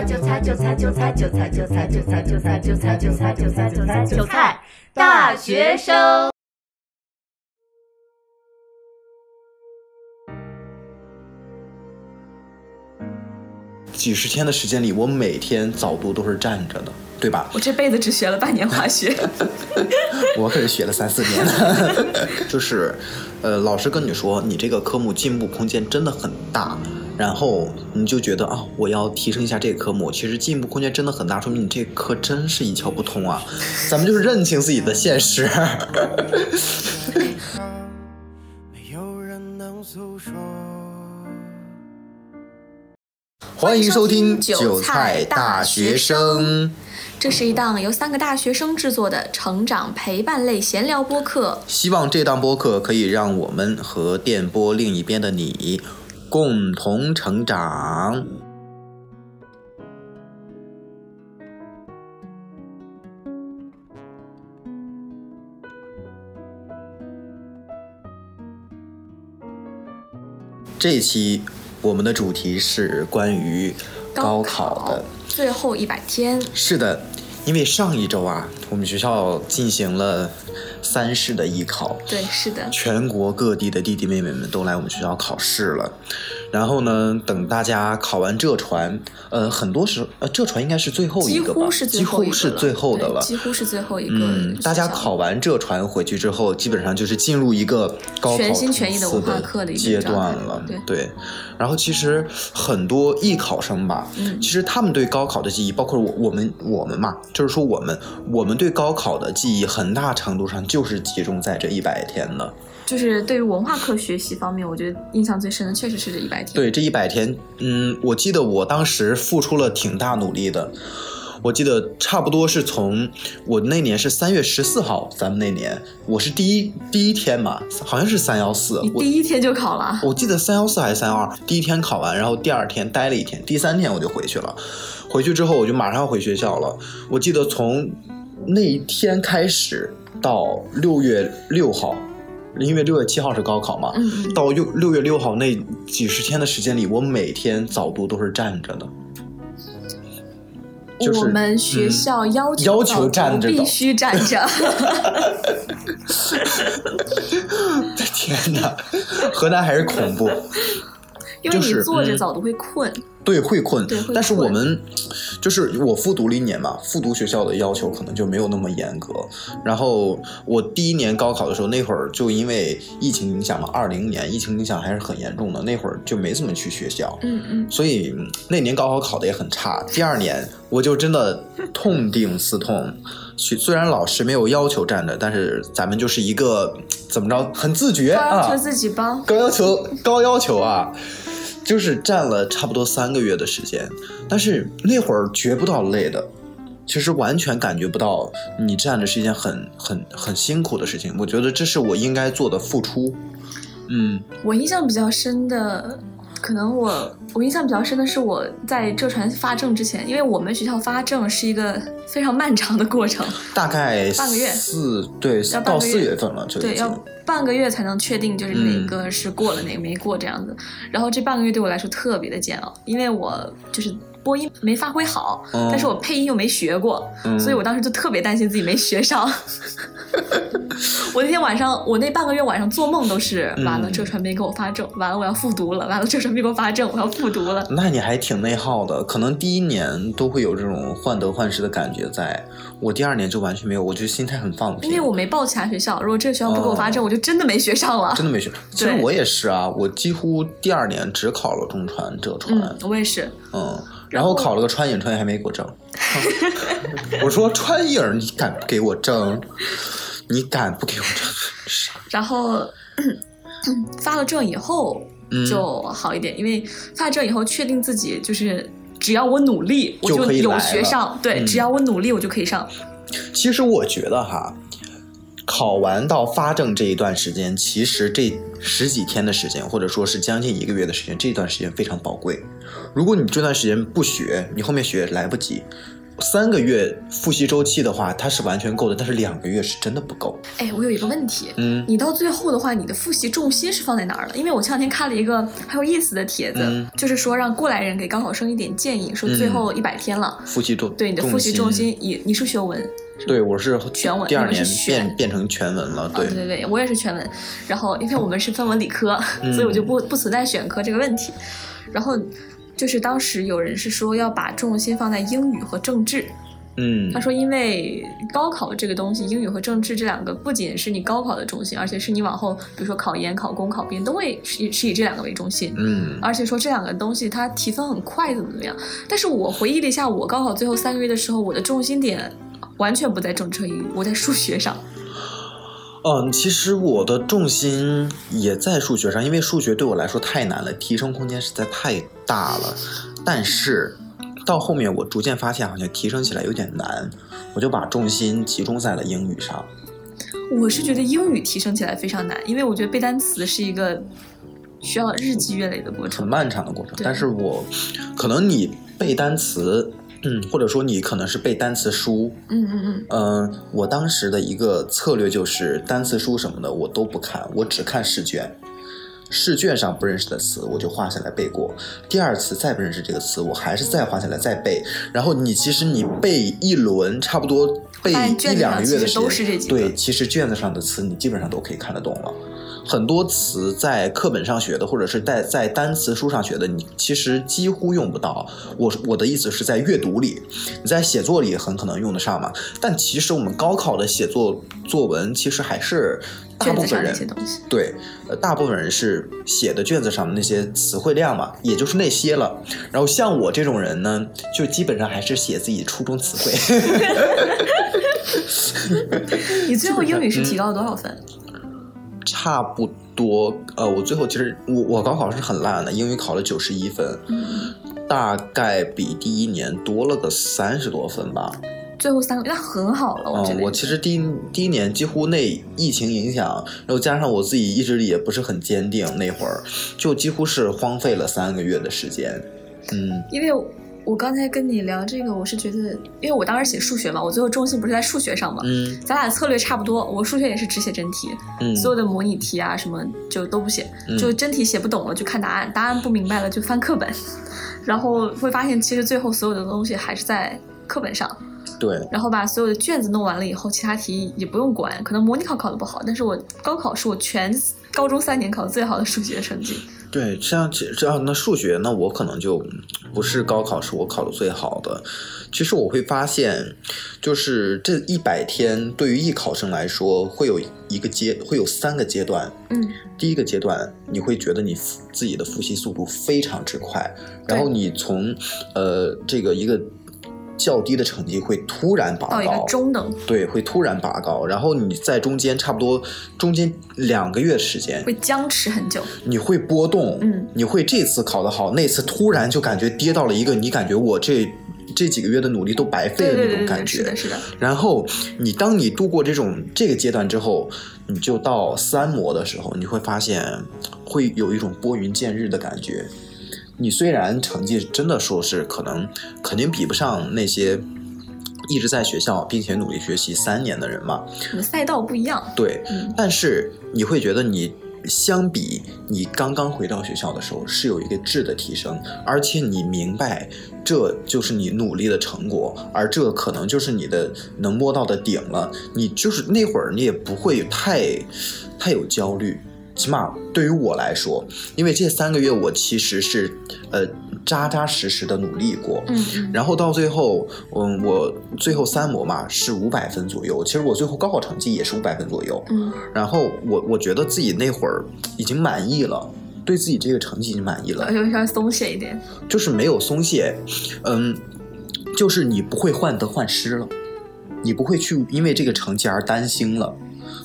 菜韭菜韭菜韭菜韭菜韭菜韭菜韭菜韭菜韭菜韭菜韭菜韭菜大学生。几十天的时间里，我每天早读都是站着的，对吧？我这辈子只学了半年化学，我可是学了三四年。就是，呃，老师跟你说，你这个科目进步空间真的很大，然后你就觉得啊，我要提升一下这个科目。其实进步空间真的很大，说明你这科真是一窍不通啊。咱们就是认清自己的现实。没有人能诉说。欢迎收听《韭韭菜菜大学生》。这是一档由三个大学生制作的成长陪伴类闲聊播客。希望这档播客可以让我们和电波另一边的你共同成长。这一期我们的主题是关于高考的。最后一百天，是的，因为上一周啊，我们学校进行了三试的艺考，对，是的，全国各地的弟弟妹妹们都来我们学校考试了。然后呢，等大家考完浙传，呃，很多时呃，浙传应该是最后一个吧，乎是最几乎是最后的了。几乎是最后一个。嗯，大家考完浙传回去之后，基本上就是进入一个高考全心全意的文化冲刺课的一个阶段了。对然后其实很多艺考生吧，嗯其实他们对高考的记忆，包括我我们我们嘛，就是说我们我们对高考的记忆，很大程度上就是集中在这一百天的。就是对于文化课学习方面，我觉得印象最深的确实是这一百天。对，这一百天，嗯，我记得我当时付出了挺大努力的。我记得差不多是从我那年是三月十四号，咱们那年我是第一第一天嘛，好像是三幺四第一天就考了，我记得三幺四还是三幺二，第一天考完，然后第二天待了一天，第三天我就回去了。回去之后我就马上回学校了。我记得从那一天开始到六月六号，因为六月七号是高考嘛，到六六月六号那几十天的时间里，我每天早读都是站着的。就是我们学校要求要求站着必须站着。天哪，河南还是恐怖。因为你就是坐着嗯早读会困，对，会困。对会但是我们就是我复读了一年嘛，复读学校的要求可能就没有那么严格。然后我第一年高考的时候，那会儿就因为疫情影响嘛，二零年疫情影响还是很严重的，那会儿就没怎么去学校。嗯嗯，所以嗯那年高考考的也很差。第二年我就真的 痛定思痛，去虽然老师没有要求站着，但是咱们就是一个怎么着很自觉啊高要求，自己帮。高要求高要求啊，就是站了差不多三个月的时间，但是那会儿觉不到累的。其实完全感觉不到你站着是一件很很很辛苦的事情，我觉得这是我应该做的付出。嗯，我印象比较深的，可能我我印象比较深的是我在浙传发证之前，因为我们学校发证是一个非常漫长的过程，大概半个月四对要到四月份了就对，要半个月才能确定就是哪个是过了，哪个没过这样子。然后这半个月对我来说特别的煎熬，因为我就是播音没发挥好，嗯但是我配音又没学过，嗯所以我当时就特别担心自己没学上。我那天晚上，我那半个月晚上做梦都是，嗯完了浙传媒给我发证，完了我要复读了，完了浙传媒给我发证，我要复读了。那你还挺内耗的，可能第一年都会有这种患得患失的感觉在，我第二年就完全没有，我就心态很放平。因为我没报其他学校，如果这个学校不给我发证，我就真的没学上了。真的没学，其实我也是啊，我几乎第二年只考了中传、浙传，嗯，我也是。嗯，然后考了个川影，川影还没给我证。我说川影，你敢不给我证？你敢不给我证？然后 发了证以后嗯就好一点，因为发了证以后确定自己就是只要我努力，我就可以上。对，嗯只要我努力，我就可以上。其实我觉得哈，考完到发证这一段时间，其实这十几天的时间，或者说是将近一个月的时间，这段时间非常宝贵。如果你这段时间不学，你后面学来不及。三个月复习周期的话，它是完全够的，但是两个月是真的不够。哎，我有一个问题，嗯你到最后的话，你的复习重心是放在哪儿了？因为我前两天看了一个很有意思的帖子，嗯就是说让过来人给高考生一点建议，说最后一百天了，复习重对你的复习重心，你你是学文，对我是全文第二年选变变成全文了，啊，对对对对，我也是全文，然后因为我们是分文理科，嗯 所以我就不不存在选科这个问题。然后就是当时有人是说要把重心放在英语和政治，嗯他说因为高考这个东西，英语和政治这两个不仅是你高考的重心，而且是你往后比如说考研、考公、考编都会是以是以这两个为中心。嗯而且说这两个东西它提分很快，怎么怎么样？但是我回忆了一下，我高考最后三个月的时候，我的重心点完全不在政治和英语，我在数学上。嗯，其实我的重心也在数学上，因为数学对我来说太难了，提升空间实在太大了。但是到后面我逐渐发现，好像提升起来有点难，我就把重心集中在了英语上。我是觉得英语提升起来非常难，因为我觉得背单词是一个需要日积月累的过程很。漫长的过程。但是我可能你背单词，嗯，或者说你可能是背单词书，嗯嗯嗯，嗯、我当时的一个策略就是单词书什么的我都不看，我只看试卷。试卷上不认识的词，我就画下来背过。第二次再不认识这个词，我还是再画下来再背。然后你其实你背一轮，差不多背一两个月的时间，对，其实卷子上的词你基本上都可以看得懂了。很多词在课本上学的，或者是在在单词书上学的，你其实几乎用不到。我我的意思是在阅读里，你在写作里很可能用得上嘛。但其实我们高考的写作作文，其实还是大部分人些东西。对，呃，大部分人是写的卷子上的那些词汇量嘛，也就是那些了。然后像我这种人呢，就基本上还是写自己初中词汇。你最后英语嗯是提高了多少分？差不多，呃，我最后其实我我高考是很烂的，英语考了九十一分，嗯，大概比第一年多了个三十多分吧。最后三个那很好了，我觉嗯，得。我其实第一第一年几乎那疫情影响，然后加上我自己意志力也不是很坚定，那会儿就几乎是荒废了三个月的时间。嗯因为我刚才跟你聊这个，我是觉得，因为我当时写数学嘛，我最后重心不是在数学上嘛，嗯咱俩策略差不多。我数学也是只写真题，嗯，所有的模拟题啊什么就都不写，嗯就真题写不懂了就看答案，答案不明白了就翻课本，然后会发现其实最后所有的东西还是在课本上，对，然后把所有的卷子弄完了以后，其他题也不用管。可能模拟考考得不好，但是我高考是我全高中三年考最好的数学成绩。对，这样其这样那数学那我可能就不是高考是我考的最好的。其实我会发现，就是这一百天对于艺考生来说，会有一个阶会有三个阶段。嗯，第一个阶段，你会觉得你复自己的复习速度非常之快，然后你从呃这个一个较低的成绩会突然拔到一个高，中等对，会突然拔高，然后你在中间差不多中间两个月的时间，会僵持很久。你会波动，嗯，你会这次考得好，那次突然就感觉跌到了一个你感觉我这这几个月的努力都白费了那对对对对对，种感觉。是的，是的。然后你当你度过这种这个阶段之后，你就到三模的时候，你会发现会有一种拨云见日的感觉。你虽然成绩真的说是可能肯定比不上那些一直在学校并且努力学习三年的人嘛，你的赛道不一样。对，嗯但是你会觉得你相比你刚刚回到学校的时候是有一个质的提升，而且你明白这就是你努力的成果，而这可能就是你的能摸到的顶了。你就是那会儿你也不会太太有焦虑。起码对于我来说，因为这三个月我其实是呃扎扎实实的努力过，嗯嗯，然后到最后，嗯，我最后三模嘛是五百分左右，其实我最后高考成绩也是五百分左右。嗯，然后我我觉得自己那会儿已经满意了，对自己这个成绩已经满意了而，且稍微松懈一点。就是没有松懈，嗯，就是你不会患得患失了，你不会去因为这个成绩而担心了。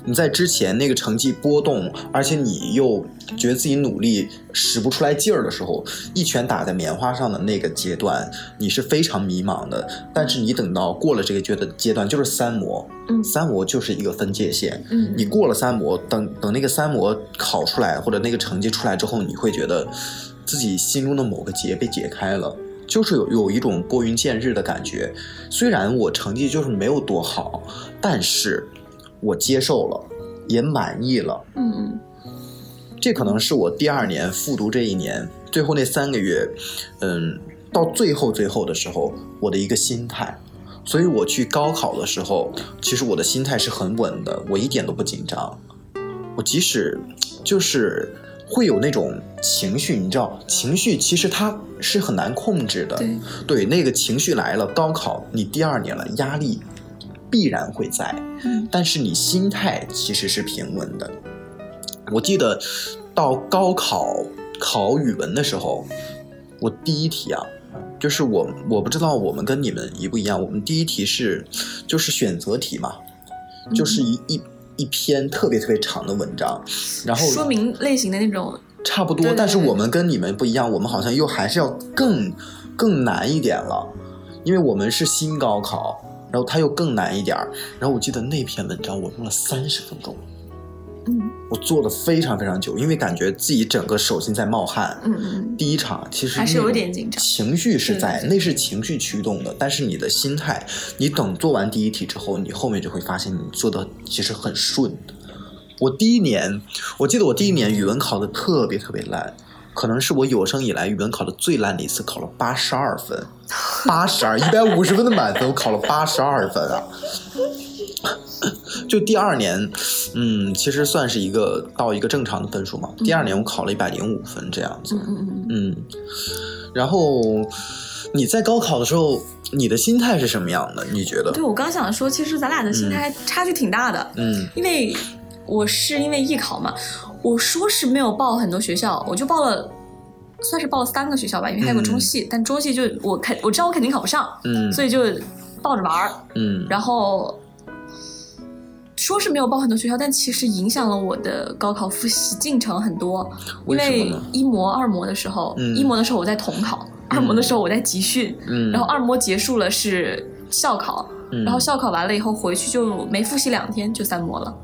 你在之前那个成绩波动，而且你又觉得自己努力使不出来劲儿的时候，一拳打在棉花上的那个阶段，你是非常迷茫的。但是你等到过了这个阶段阶段，就是三模，嗯三模就是一个分界线。嗯，你过了三模，等等那个三模考出来或者那个成绩出来之后，你会觉得自己心中的某个结被解开了，就是有有一种拨云见日的感觉。虽然我成绩就是没有多好，但是我接受了，也满意了。嗯嗯这可能是我第二年复读这一年最后那三个月，嗯，到最后最后的时候，我的一个心态。所以我去高考的时候，其实我的心态是很稳的，我一点都不紧张。我即使就是会有那种情绪，你知道，情绪其实它是很难控制的。对，对，那个情绪来了，高考你第二年了，压力必然会在，嗯。但是你心态其实是平稳的。我记得到高考考语文的时候，我第一题啊，就是我我不知道我们跟你们一不一样，我们第一题是就是选择题嘛，就是一一一篇特别特别长的文章，然后说明类型的那种，差不多，对对。但是我们跟你们不一样，我们好像又还是要更更难一点了，因为我们是新高考，然后它又更难一点儿。然后我记得那篇文章我用了三十分钟，嗯我做的非常非常久，因为感觉自己整个手心在冒汗。嗯嗯第一场其实还是有点紧张情绪是在，那是情绪驱动的，但是你的心态，你等做完第一题之后，你后面就会发现你做的其实很顺。我第一年，我记得我第一年语文考的特别特别烂，可能是我有生以来语文考的最烂的一次，考了八十二分，八十二，一百五十分的满分，我考了八十二分啊！就第二年，嗯，其实算是一个到一个正常的分数嘛。第二年我考了一百零五分这样子，嗯嗯嗯，嗯，然后你在高考的时候，你的心态是什么样的？你觉得？对我刚想说，其实咱俩的心态差距挺大的，嗯因为我是因为艺考嘛，我说是没有报很多学校，我就报了。算是报了三个学校吧，因为还有个中戏，但中戏就我肯我知道我肯定考不上，嗯所以就抱着玩儿。嗯然后说是没有报很多学校，但其实影响了我的高考复习进程很多。因为一模、二模的时候，嗯一模的时候我在统考，二模的时候我在集训，嗯，然后二模结束了是校考，嗯然后校考完了以后回去就没复习两天就三模了。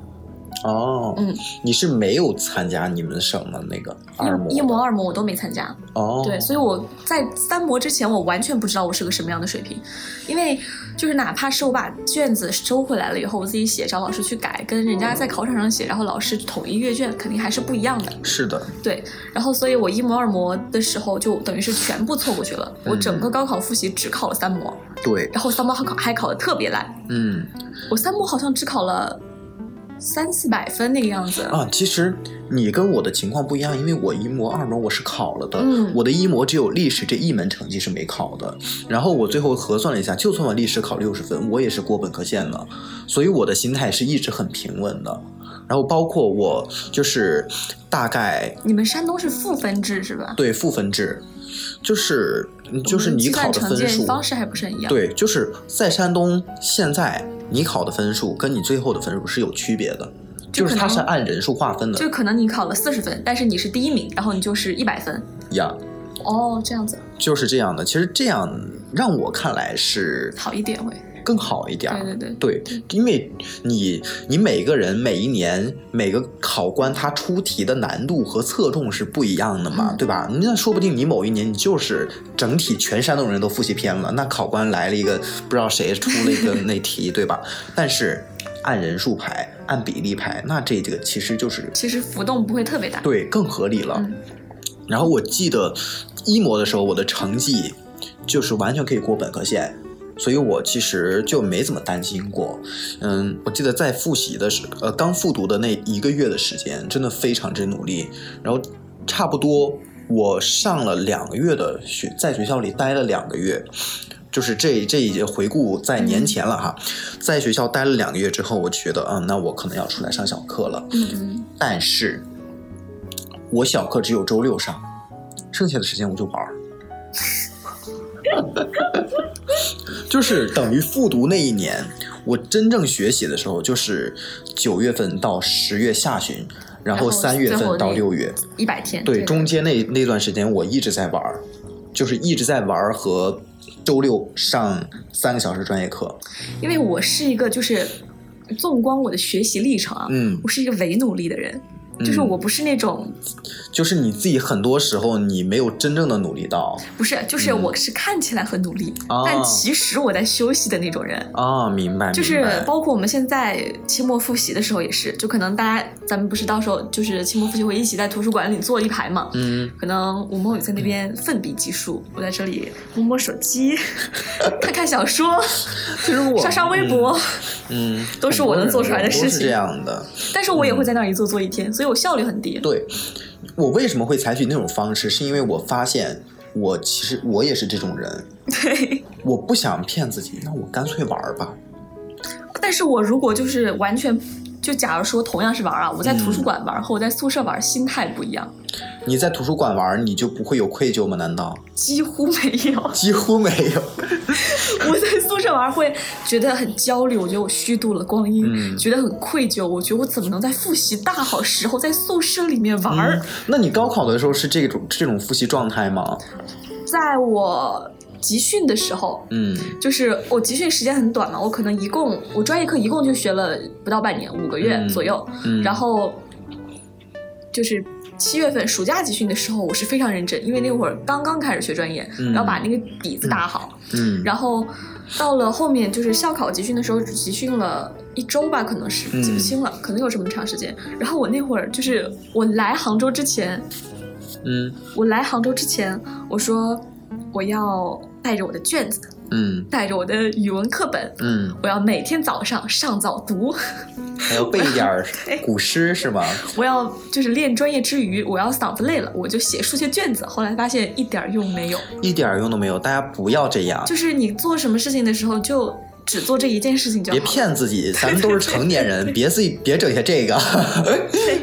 哦，嗯，你是没有参加你们省的那个二模一一模、二模我都没参加。哦，对，所以我在三模之前，我完全不知道我是个什么样的水平，因为就是哪怕是我把卷子收回来了以后，我自己写，找老师去改，跟人家在考场上写，然后老师统一阅卷，肯定还是不一样的。是的，对，然后所以我一模、二模的时候就等于是全部错过去了，我整个高考复习只考了三模，对，然后三模还考还考的特别烂，嗯。我三模好像只考了三四百分那个样子。啊，其实你跟我的情况不一样，因为我一模、二模我是考了的，嗯我的一模只有历史这一门成绩是没考的，然后我最后核算了一下，就算我历史考六十分，我也是过本科线的，所以我的心态是一直很平稳的。然后包括我就是大概你们山东是赋分制是吧？对赋分制，就是就是你考的分数，方式还不是很一样。对，就是在山东现在你考的分数跟你最后的分数是有区别的，就是它是按人数划分的就可能你考了四十分，但是你是第一名，然后你就是一百分。呀。哦，这样子就是这样的。其实这样让我看来是好一点会。更好一点儿。对对对对，因为你你每个人每一年每个考官他出题的难度和侧重是不一样的嘛，嗯对吧？那说不定你某一年你就是整体全山东人都复习偏了，那考官来了一个不知道谁出了一个那题，对吧？但是按人数排，按比例排，那这个其实就是其实浮动不会特别大。对更合理了。嗯然后我记得一模的时候，我的成绩就是完全可以过本科线，所以我其实就没怎么担心过。嗯，我记得在复习的时，呃，刚复读的那一个月的时间，真的非常之努力。然后差不多我上了两个月的学，在学校里待了两个月。就是这这一节回顾在年前了哈，在学校待了两个月之后，我觉得，嗯，那我可能要出来上小课了。嗯嗯，但是我小课只有周六上，剩下的时间我就玩儿。就是等于复读那一年，我真正学习的时候，就是九月份到十月下旬，然后三月份到六月，一百天。对，中间那那段时间我一直在玩儿，就是一直在玩儿和周六上三个小时专业课。因为我是一个就是，纵观我的学习历程啊，嗯我是一个伪努力的人。就是嗯。我不是那种就是你自己很多时候你没有真正的努力到。不是，就是嗯。我是看起来很努力，哦但其实我在休息的那种人。啊，明白，就是包括我们现在期末复习的时候也是，就可能大家咱们不是到时候就是期末复习会一起在图书馆里坐一排嘛，嗯，可能吴梦雨在那边奋笔疾书，我在这里摸摸手机，看看小说，就是我刷刷微博，嗯，都是我能做出来的事情是这样的。但是我也会在那儿一坐坐一天，所以我效率很低。对，我为什么会采取那种方式？是因为我发现我其实我也是这种人，对，我不想骗自己，那我干脆玩儿吧。但是我如果就是完全。就假如说同样是玩啊，我在图嗯书馆玩和我在宿舍玩心态不一样，你在图书馆玩儿，你就不会有愧疚吗？难道几乎没有。几乎没有？我在宿舍玩会觉得很焦虑，我觉得我虚度了光阴，嗯觉得很愧疚。我觉得我怎么能在复习大好时候在宿舍里面玩那你高考的时候是这种这种复习状态吗？在我集训的时候，嗯就是我集训时间很短嘛，我可能一共我专业课一共就学了不到半年，五个月嗯左右。嗯，然后就是七月份暑假集训的时候，我是非常认真，因为那会儿刚刚开始学专业，嗯然后把那个底子打好。嗯，然后到了后面就是校考集训的时候，只集训了一周吧，可能是嗯记不清了，可能有这么长时间。然后我那会儿就是我来杭州之前，嗯我来杭州之前，我说我要带着我的卷子，嗯带着我的语文课本，嗯，我要每天早上上早读，还要背一点儿古诗是吗？我要就是练专业之余，我要嗓子累了，我就写数学卷子。后来发现一点儿用没有，一点儿用都没有，大家不要这样。就是你做什么事情的时候就只做这一件事情就好。别骗自己，咱们都是成年人，别自己别整些这个，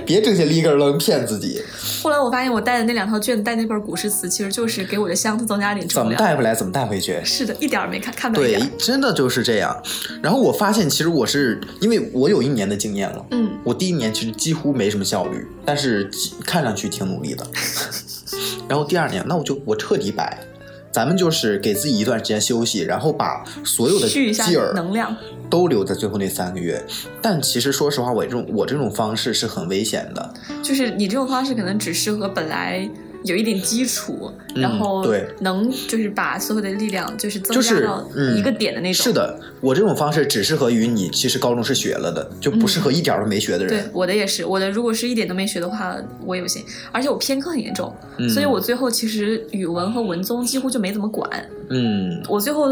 别整些 立根楞骗自己。后来我发现我带的那两套卷，带那本古诗词，其实就是给我的箱子增加点重量怎么。带回来怎么带回去。是的，一点儿没看看到一对。，真的就是这样。然后我发现，其实我是因为我有一年的经验了，嗯，我第一年其实几乎没什么效率，但是看上去挺努力的。然后第二年，那我就我彻底摆，咱们就是给自己一段时间休息，然后把所有的劲儿能量。都留在最后那三个月。但其实说实话，我这种我这种方式是很危险的。就是你这种方式可能只适合本来有一点基础，嗯然后对能就是把所有的力量就是增加到嗯一个点的那种。是，的，我这种方式只适合于你其实高中是学了的，就不适合一点都没学的人对。我的也是，我的如果是一点都没学的话，我也不行。而且我偏科很严重，嗯所以我最后其实语文和文综几乎就没怎么管。嗯我最后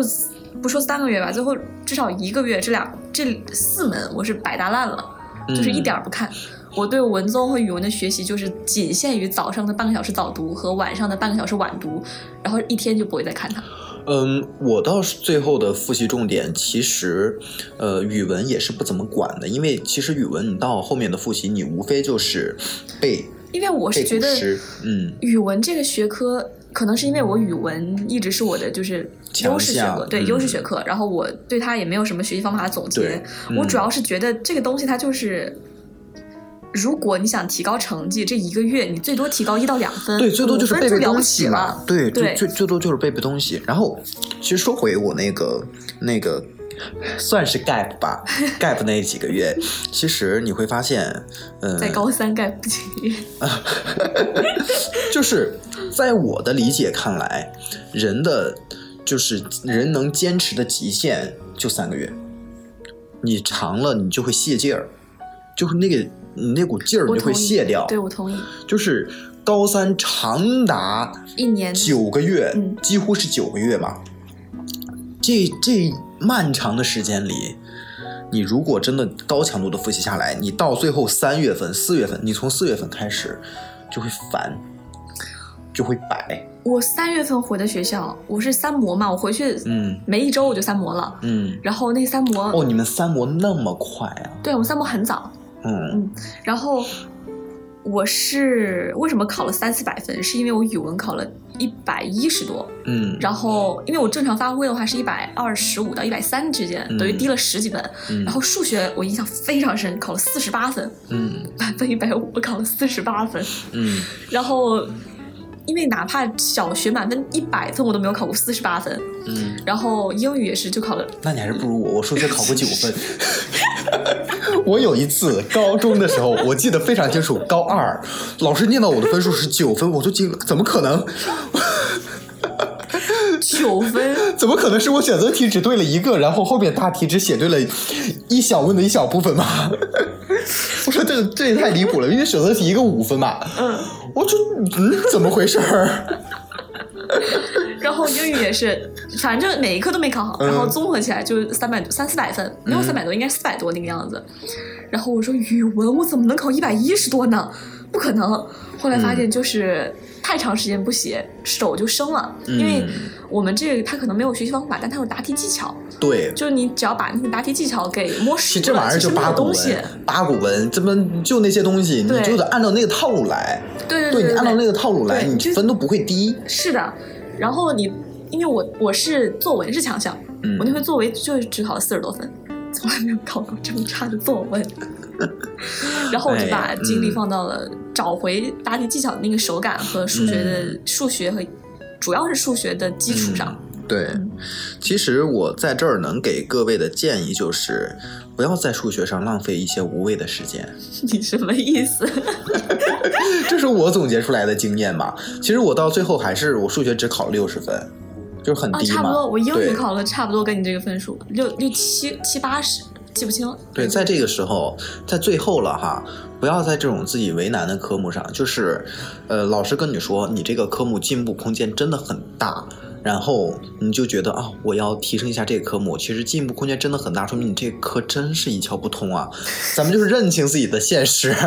不说三个月吧，最后至少一个月，这两这四门我是摆大烂了，就是一点儿不看。我对文综和语文的学习就是仅限于早上的半个小时早读和晚上的半个小时晚读，然后一天就不会再看它。嗯，我倒是最后的复习重点，其实，呃，语文也是不怎么管的，因为其实语文你到后面的复习，你无非就是背因为我是觉得，嗯语文这个学科，可能是因为我语文一直是我的就是强优势学科，对、嗯优势学科，然后我对它也没有什么学习方法总结。嗯我主要是觉得这个东西它就是。如果你想提高成绩，这一个月你最多提高一到两分，对，最多就是背背东西嘛。对，对最最最多就是背背东西。然后，其实说回我那个那个，算是 gap 吧，gap 那几个月，其实你会发现，嗯、在高三盖不起，就是在我的理解看来，人的就是人能坚持的极限就三个月，你长了你就会泄劲儿，就是那个你那股劲儿你就会我同意泄掉。对我同意。就是高三长达一年九个月，嗯几乎是九个月吧。这这漫长的时间里，你如果真的高强度的复习下来，你到最后三月份、四月份，你从四月份开始就会烦，就会摆。我三月份回的学校，我是三模嘛，我回去嗯没一周我就三模了。嗯。然后那三模，哦，你们三模那么快啊？对我们三模很早，嗯然后我是为什么考了三四百分？是因为我语文考了一百一十多，嗯，然后因为我正常发挥的话是一百二十五到一百三之间，嗯等于低了十几分。嗯然后数学我印象非常深，考了四十八分，嗯满分一百五，我考了四十八分。嗯然后因为哪怕小学满分一百分，我都没有考过四十八分。嗯，然后英语也是就考了，那你还是不如我，我数学考过九分。我有一次高中的时候，我记得非常清楚，高二老师念到我的分数是九分，我就惊了，怎么可能？九分，怎么可能是我选择题只对了一个，然后后面大题只写对了一小问的一小部分吧？我说这这也太离谱了，因为选择题一个五分吧。嗯，我就嗯，怎么回事儿？然后英语也是，反正每一科都没考好，嗯然后综合起来就三百三四百分，没有三百多，应该四百多那个样子。然后我说语文我怎么能考一百一十多呢？不可能。后来发现就是太长时间不写，手就生了，因为嗯我们这个他可能没有学习方法，但他有答题技巧，对，就是你只要把那个答题技巧给摸熟了，其实这玩意儿就八股文。，八股文，这么就那些东西，你就得按照那个套路来。对对对对你按照那个套路来，你分都不会低。是的，然后你因为我我是作文是强项，嗯我那回作文就只考了四十多分，从来没有考过这么差的作文。然后我就把精力嗯放到了找回答题技巧的那个手感和数学的、嗯数学和主要是数学的基础上。对，其实我在这儿能给各位的建议就是，不要在数学上浪费一些无谓的时间。你什么意思？这是我总结出来的经验嘛。其实我到最后还是我数学只考六十分，就是很啊，低嘛。差不多，我英语考了差不多跟你这个分数，六六七七八十，记不清了。对，在这个时候，在最后了哈，不要在这种自己为难的科目上，就是，呃，老师跟你说你这个科目进步空间真的很大，然后你就觉得啊，我要提升一下这个科目，其实进步空间真的很大，说明你这个科真是一窍不通啊。咱们就是认清自己的现实。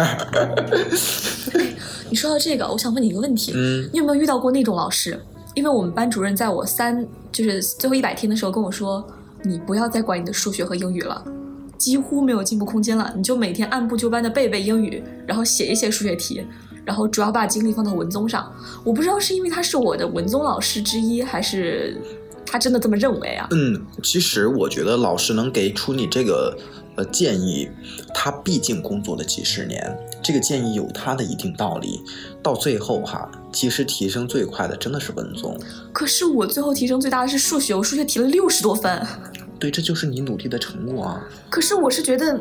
你说到这个，我想问你一个问题，嗯你有没有遇到过那种老师？因为我们班主任在我三就是最后一百天的时候跟我说，你不要再管你的数学和英语了，几乎没有进步空间了，你就每天按部就班的背背英语，然后写一写数学题，然后主要把精力放到文综上。我不知道是因为他是我的文综老师之一，还是他真的这么认为啊？嗯，其实我觉得老师能给出你这个呃建议，他毕竟工作了几十年，这个建议有他的一定道理。到最后哈，其实提升最快的真的是文综。可是我最后提升最大的是数学，我数学提了六十多分。对，这就是你努力的成果啊。可是我是觉得，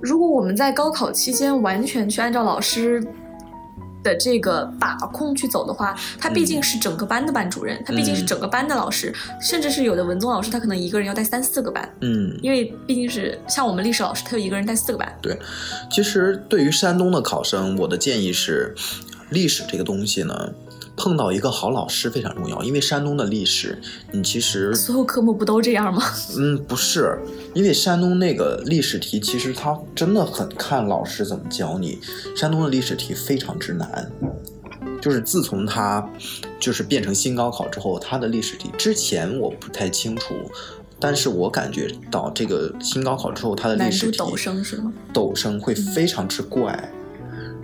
如果我们在高考期间完全去按照老师的这个把控去走的话，他毕竟是整个班的班主任，他毕竟是整个班的老师，甚至是有的文综老师，他可能一个人要带三四个班，嗯，因为毕竟是像我们历史老师，他有一个人带四个班。对。其实对于山东的考生，我的建议是，历史这个东西呢。碰到一个好老师非常重要，因为山东的历史，你其实所有科目不都这样吗？嗯，不是，因为山东那个历史题，其实它真的很看老师怎么教你。山东的历史题非常之难，就是自从它就是变成新高考之后，它的历史题之前我不太清楚，但是我感觉到这个新高考之后，它的历史题陡升是吗？陡升会非常之怪，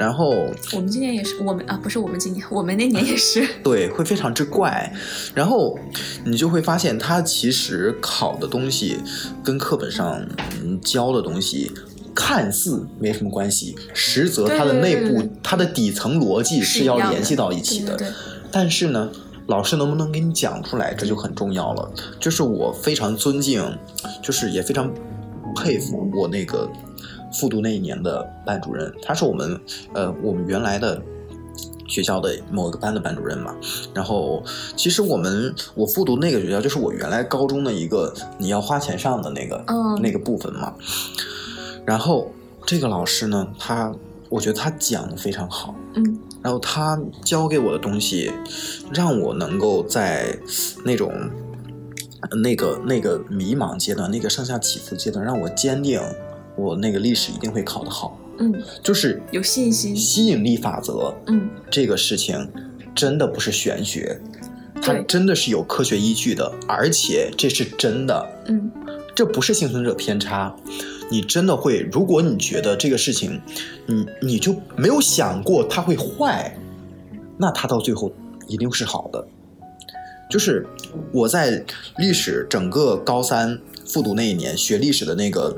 然后我们今年也是，我们啊不是我们今年，我们那年也是。对，会非常之怪，然后你就会发现，它其实考的东西跟课本上嗯教的东西看似没什么关系，实则它的内部它的底层逻辑是要联系到一起的。对对对但是呢，老师能不能给你讲出来，这就很重要了。就是我非常尊敬，就是也非常佩服我那个复读那一年的班主任，他是我们呃我们原来的。学校的某一个班的班主任嘛，然后其实我们我复读那个学校就是我原来高中的一个你要花钱上的那个、嗯那个部分嘛，然后这个老师呢，他我觉得他讲的非常好，嗯然后他教给我的东西，让我能够在那种呃那个那个迷茫阶段，那个上下起伏阶段，让我坚定我那个历史一定会考得好。嗯，就是有信心。吸引力法则嗯这个事情，真的不是玄学，它真的是有科学依据的，而且这是真的。嗯这不是幸存者偏差，你真的会，如果你觉得这个事情，你你就没有想过它会坏，那它到最后一定是好的。就是我在历史整个高三复读那一年学历史的那个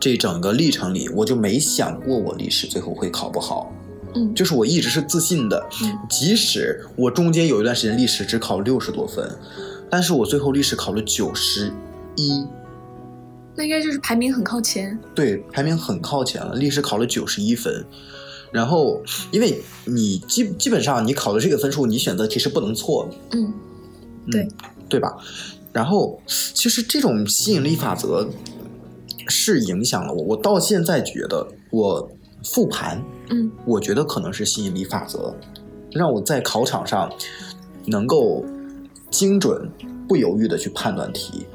这整个历程里，我就没想过我历史最后会考不好。嗯就是我一直是自信的，嗯即使我中间有一段时间历史只考六十多分，但是我最后历史考了九十一，那应该就是排名很靠前。对，排名很靠前了，历史考了九十一分。然后，因为你基基本上你考的这个分数，你选择题是不能错的，嗯，对对吧？然后，其实这种吸引力法则是影响了我。我到现在觉得，我复盘，嗯，我觉得可能是吸引力法则，让我在考场上能够精准、不犹豫的去判断题。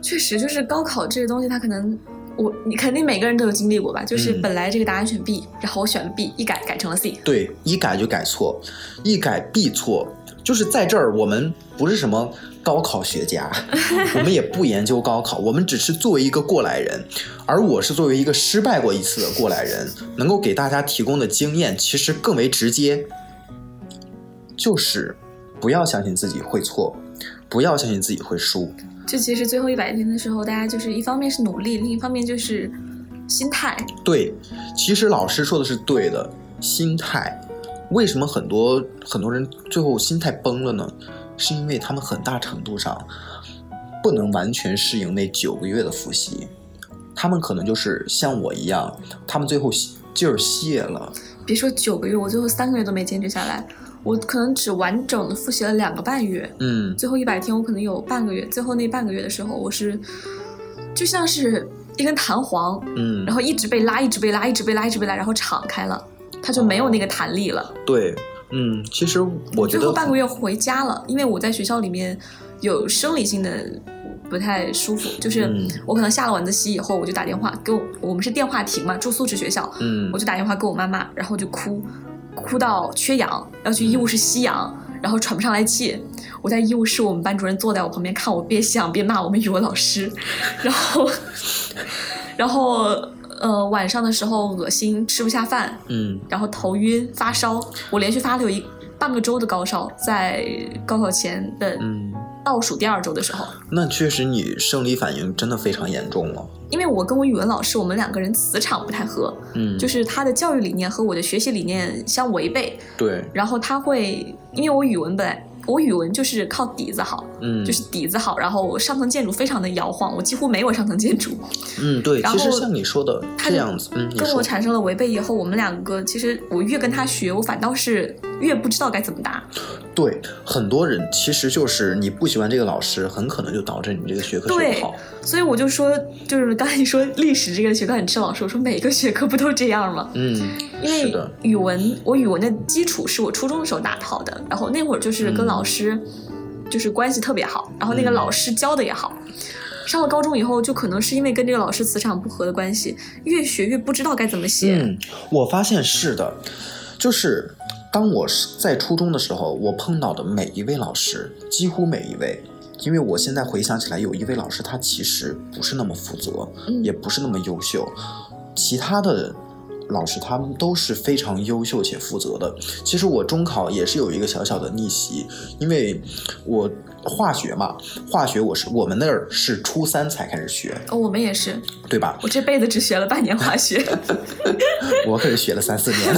确实就是高考这个东西，它可能我你肯定每个人都有经历过吧？就是嗯本来这个答案选 B，然后我选了 B，一改改成了 C。对，一改就改错，一改必错。就是在这儿，我们不是什么高考学家，我们也不研究高考，我们只是作为一个过来人，而我是作为一个失败过一次的过来人，能够给大家提供的经验其实更为直接，就是不要相信自己会错，不要相信自己会输。就其实最后一百天的时候，大家就是一方面是努力，另一方面就是心态。对，其实老师说的是对的，心态。为什么很多很多人最后心态崩了呢？是因为他们很大程度上不能完全适应那九个月的复习，他们可能就是像我一样，他们最后劲儿泄了。别说九个月，我最后三个月都没坚持下来，我可能只完整的复习了两个半月。嗯，最后一百天，我可能有半个月。最后那半个月的时候，我是就像是一根弹簧，嗯，然后一直被拉，一直被拉，一直被拉，一直被拉，然后敞开了，它就没有那个弹力了。对，嗯，其实我觉最后半个月回家了，因为我在学校里面有生理性的不太舒服，就是嗯我可能下了晚自习以后，我就打电话给我，我们是电话亭嘛，住宿制学校，嗯我就打电话给我妈妈，然后就哭，哭到缺氧，要去医务室吸氧，然后喘不上来气。我在医务室，我们班主任坐在我旁边看我边吸氧边骂我们语文老师，然后，然后呃晚上的时候恶心，吃不下饭，嗯。然后头晕发烧，我连续发了有一半个周的高烧，在高考前的嗯，倒数第二周的时候，那确实你生理反应真的非常严重了。因为我跟我语文老师，我们两个人磁场不太合，嗯，就是他的教育理念和我的学习理念相违背，对，然后他会，因为我语文本来我语文就是靠底子好，嗯，就是底子好，然后上层建筑非常的摇晃，我几乎没有上层建筑，嗯，对，然后其实像你说的他这样子，嗯，跟我，产生了违背以后，我们两个其实我越跟他学，我反倒是越不知道该怎么答。对，很多人其实就是你不喜欢这个老师，很可能就导致你这个学科学对不好。所以我就说，就是刚才你说历史这个学科很吃老师，我说每个学科不都这样吗？嗯，因为，语文，我语文的基础是我初中的时候打好的，然后那会儿就是跟嗯老师就是关系特别好，然后那个嗯老师教的也好。上了高中以后，就可能是因为跟这个老师磁场不合的关系，越学越不知道该怎么写。嗯，我发现是的，就是当我是在初中的时候，我碰到的每一位老师，几乎每一位。因为我现在回想起来，有一位老师他其实不是那么负责，嗯也不是那么优秀，其他的老师他们都是非常优秀且负责的。其实我中考也是有一个小小的逆袭，因为我化学嘛，化学我是我们那儿是初三才开始学，哦，我们也是，对吧？我这辈子只学了半年化学。我可是学了三四年，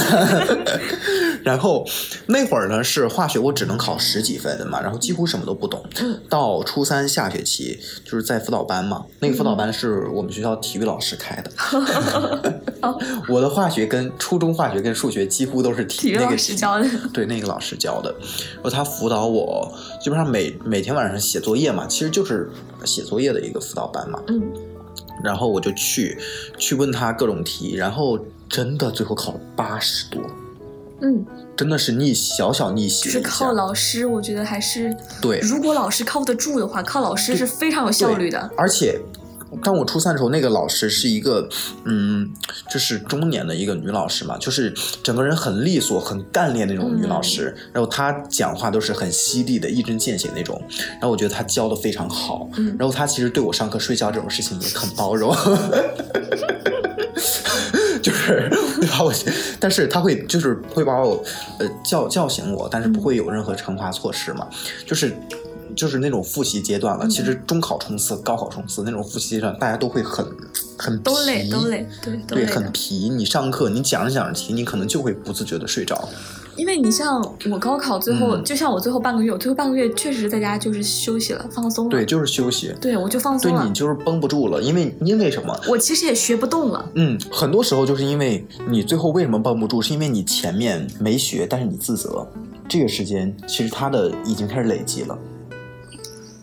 然后那会儿呢是化学，我只能考十几分的嘛，然后几乎什么都不懂。嗯到初三下学期就是在辅导班嘛，那个辅导班是我们学校体育老师开的。我的化学跟初中化学跟数学几乎都是体育老那个师教的。对，那个老师教的，然后他辅导我，基本上每每天晚上写作业嘛，其实就是写作业的一个辅导班嘛。嗯，然后我就去去问他各种题，然后真的最后考了八十多，嗯，真的是逆小小逆袭。就是靠老师，我觉得还是对如果老师靠得住的话，靠老师是非常有效率的。而且。当我初三的时候，那个老师是一个，嗯，就是中年的一个女老师嘛，就是整个人很利索、很干练那种女老师。然后她讲话都是很犀利的、一针见血那种。然后我觉得她教的非常好。嗯然后她其实对我上课睡觉这种事情也很包容。就是会把我，但是她会就是会把我呃叫叫醒我，但是不会有任何惩罚措施嘛，就是就是那种复习阶段了。嗯其实中考冲刺、高考冲刺那种复习阶段，大家都会很很都累，疲都累，对，都对，很疲。你上课，你讲着讲着题，你可能就会不自觉的睡着。因为你像我高考最后，嗯就像我最后半个月，我最后半个月确实在家就是休息了，放松了。对，就是休息。对，我就放松了对你。就是绷不住了，因为因为什么？我其实也学不动了。嗯，很多时候就是因为你最后为什么绷不住，是因为你前面没学，但是你自责，这个时间其实它的已经开始累积了。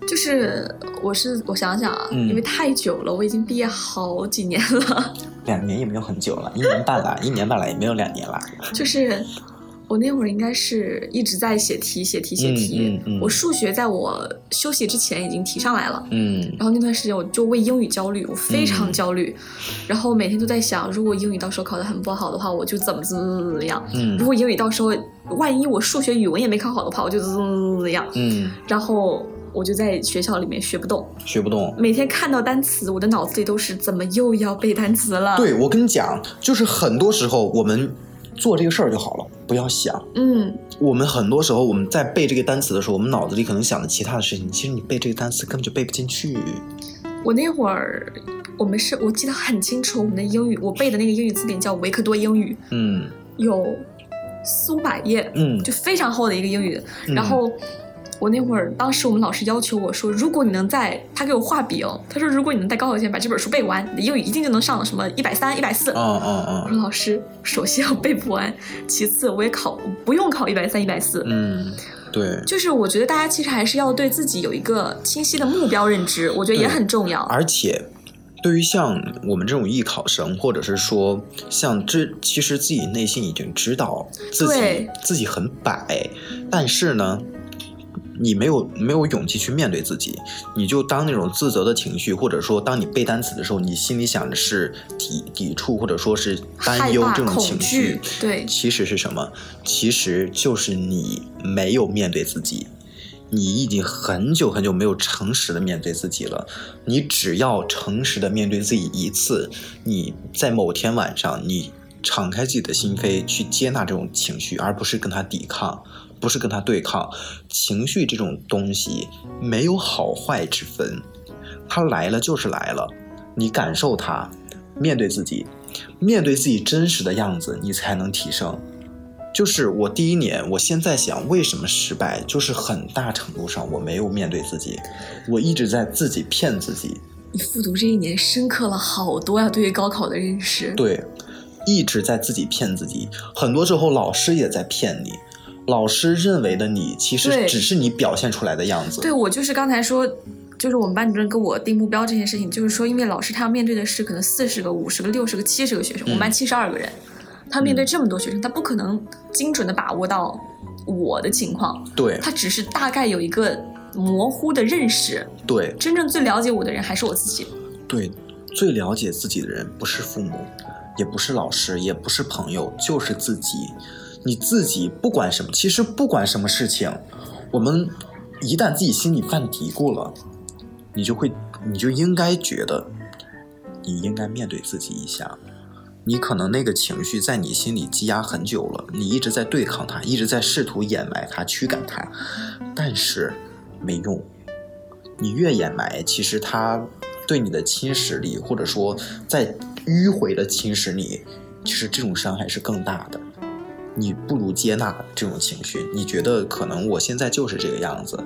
就是我是我想想啊，嗯因为太久了，我已经毕业好几年了。两年也没有很久了，一年半了，一年半了也没有两年了。就是我那会儿应该是一直在写题、写题、写题。嗯嗯嗯我数学在我休息之前已经提上来了。嗯然后那段时间我就为英语焦虑，我非常嗯焦虑，然后每天都在想，如果英语到时候考得很不好的话，我就怎么怎么怎么怎么样。嗯如果英语到时候万一我数学、语文也没考好的话，我就怎么怎么怎么样。嗯，然后我就在学校里面学不动，学不动。每天看到单词，我的脑子里都是怎么又要背单词了。，对，我跟你讲，就是很多时候我们做这个事儿就好了，不要想。嗯，我们很多时候我们在背这个单词的时候，我们脑子里可能想的其他的事情，其实你背这个单词根本就背不进去。我那会儿我们是我记得很清楚，我们的英语我背的那个英语字典叫维克多英语，嗯有四五百页，嗯就非常厚的一个英语。嗯然后我那会儿，当时我们老师要求我说，如果你能在，他给我画饼，他说如果你能在高考前把这本书背完，英语一定就能上什么一百三、一百四。嗯嗯我说嗯老师，首先我背不完，其次我也考不用考一百三、一百四。嗯，对。就是我觉得大家其实还是要对自己有一个清晰的目标认知，我觉得也很重要。而且，对于像我们这种艺考生，或者是说像这，其实自己内心已经知道自己自己很摆，但是呢。你没有没有勇气去面对自己，你就当那种自责的情绪，或者说当你背单词的时候，你心里想的是抵抵触，或者说是担忧这种情绪，对其实是什么？其实就是你没有面对自己，你已经很久很久没有诚实的面对自己了。你只要诚实的面对自己一次，你在某天晚上，你敞开自己的心扉去接纳这种情绪，而不是跟他抵抗，不是跟他对抗。情绪这种东西没有好坏之分，它来了就是来了，你感受它，面对自己，面对自己真实的样子，你才能提升。就是我第一年，我现在想为什么失败，就是很大程度上我没有面对自己，我一直在自己骗自己，你复读这一年深刻了好多呀，对于高考的认识。对，一直在自己骗自己。很多时候老师也在骗你，老师认为的你，其实只是你表现出来的样子。对我就是刚才说，就是我们班主任给我定目标这件事情，就是说，因为老师他要面对的是可能四十个、五十个、六十个、七十个学生，我们班七十二个人，他面对这么多学生，他不可能精准的把握到我的情况，对他只是大概有一个模糊的认识。对真正最了解我的人还是我自己。对，最了解自己的人不是父母，也不是老师，也不是朋友，就是自己。你自己不管什么，其实不管什么事情，我们一旦自己心里犯嘀咕了，你就会，你就应该觉得，你应该面对自己一下。你可能那个情绪在你心里积压很久了，你一直在对抗它，一直在试图掩埋它、驱赶它，但是没用。你越掩埋，其实它对你的侵蚀力，或者说在迂回的侵蚀你，其实这种伤害是更大的。你不如接纳这种情绪，你觉得可能我现在就是这个样子，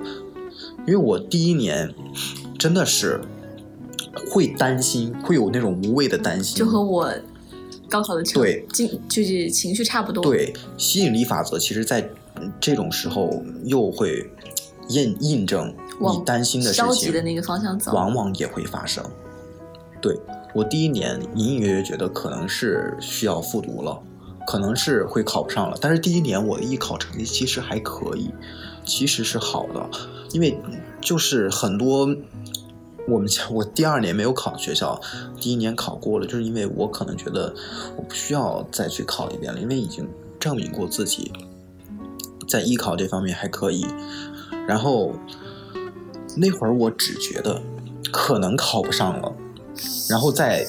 因为我第一年真的是会担心，会有那种无谓的担心，就和我高考的情对境就是情绪差不多。，对，吸引力法则其实在嗯这种时候又会印印证你担心的事情消极的那个方向走。往往也会发生。对我第一年隐隐约约觉得可能是需要复读了，可能是会考不上了，但是第一年我的艺考成绩其实还可以，其实是好的，因为就是很多。我们家我第二年没有考学校，第一年考过了，就是因为我可能觉得我不需要再去考一遍了，因为已经证明过自己在艺考这方面还可以。然后那会儿我只觉得可能考不上了，然后在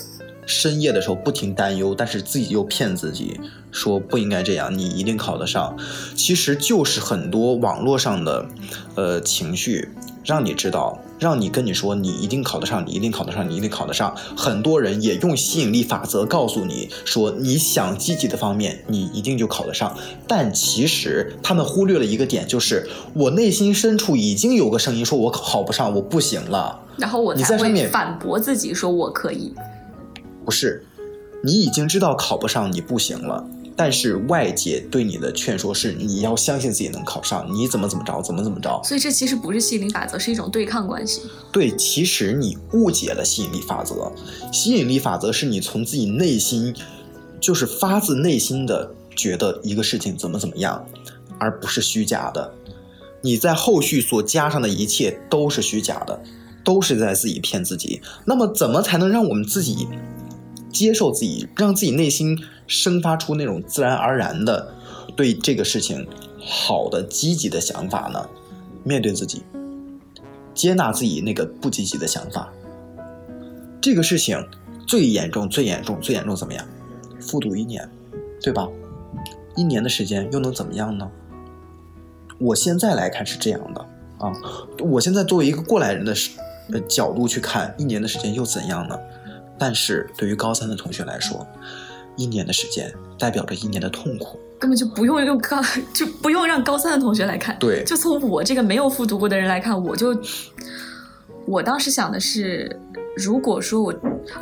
深夜的时候不停担忧，但是自己又骗自己说不应该这样，你一定考得上。其实就是很多网络上的呃情绪，让你知道让你跟你说你一定考得上，你一定考得上，你一定考得上。很多人也用吸引力法则告诉你说，你想积极的方面，你一定就考得上。但其实他们忽略了一个点，就是我内心深处已经有个声音说我考不上，我不行了。然后我才会反驳自己说我可以。不是，你已经知道考不上，你不行了。但是外界对你的劝说是，你要相信自己能考上，你怎么怎么着，怎么怎么着。所以这其实不是吸引力法则，是一种对抗关系。对，其实你误解了吸引力法则。吸引力法则是你从自己内心，就是发自内心的觉得一个事情怎么怎么样，而不是虚假的。你在后续所加上的一切都是虚假的，都是在自己骗自己。那么，怎么才能让我们自己接受自己，让自己内心生发出那种自然而然的对这个事情好的、积极的想法呢？面对自己，接纳自己那个不积极的想法。这个事情最严重、最严重、最严重怎么样？复读一年，对吧？一年的时间又能怎么样呢？我现在来看是这样的啊，我现在作为一个过来人的视呃角度去看，一年的时间又怎样呢？但是对于高三的同学来说，一年的时间代表着一年的痛苦。根本就不用用高，就不用让高三的同学来看。对就从我这个没有复读过的人来看，我就，我当时想的是，如果说我，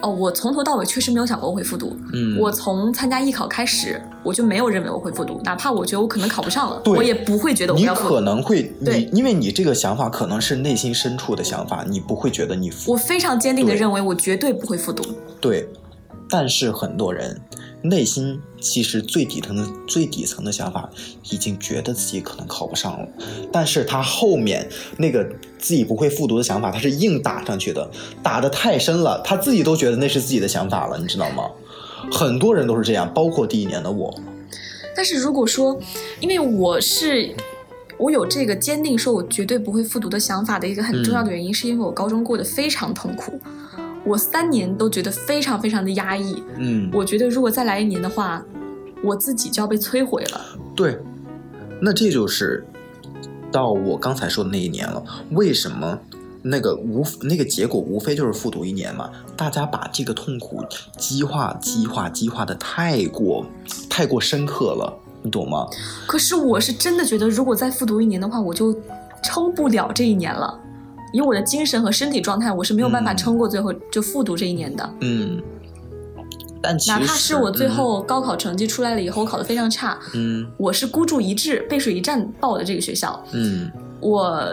哦，我从头到尾确实没有想过我会复读。嗯，我从参加艺考开始，我就没有认为我会复读，哪怕我觉得我可能考不上了，我也不会觉得我你要复读。可能会，对你因为你这个想法可能是内心深处的想法，你不会觉得你复我非常坚定的认为我绝对不会复读。对，但是很多人内心其实最底层的最底层的想法已经觉得自己可能考不上了，但是他后面那个自己不会复读的想法，他是硬打上去的，打得太深了，他自己都觉得那是自己的想法了，你知道吗？很多人都是这样，包括第一年的我。但是如果说，因为我是我有这个坚定说我绝对不会复读的想法的一个很重要的原因，是因为我高中过得非常痛苦，我三年都觉得非常非常的压抑。嗯，我觉得如果再来一年的话，我自己就要被摧毁了。对，那这就是到我刚才说的那一年了。为什么那个无那个结果无非就是复读一年嘛？大家把这个痛苦激化、激化、激化的太过太过深刻了，你懂吗？可是我是真的觉得，如果再复读一年的话，我就撑不了这一年了。以我的精神和身体状态，我是没有办法嗯撑过最后就复读这一年的。嗯。哪怕是我最后高考成绩出来了以后考的非常差，嗯我是孤注一掷、背水一战报的这个学校。嗯我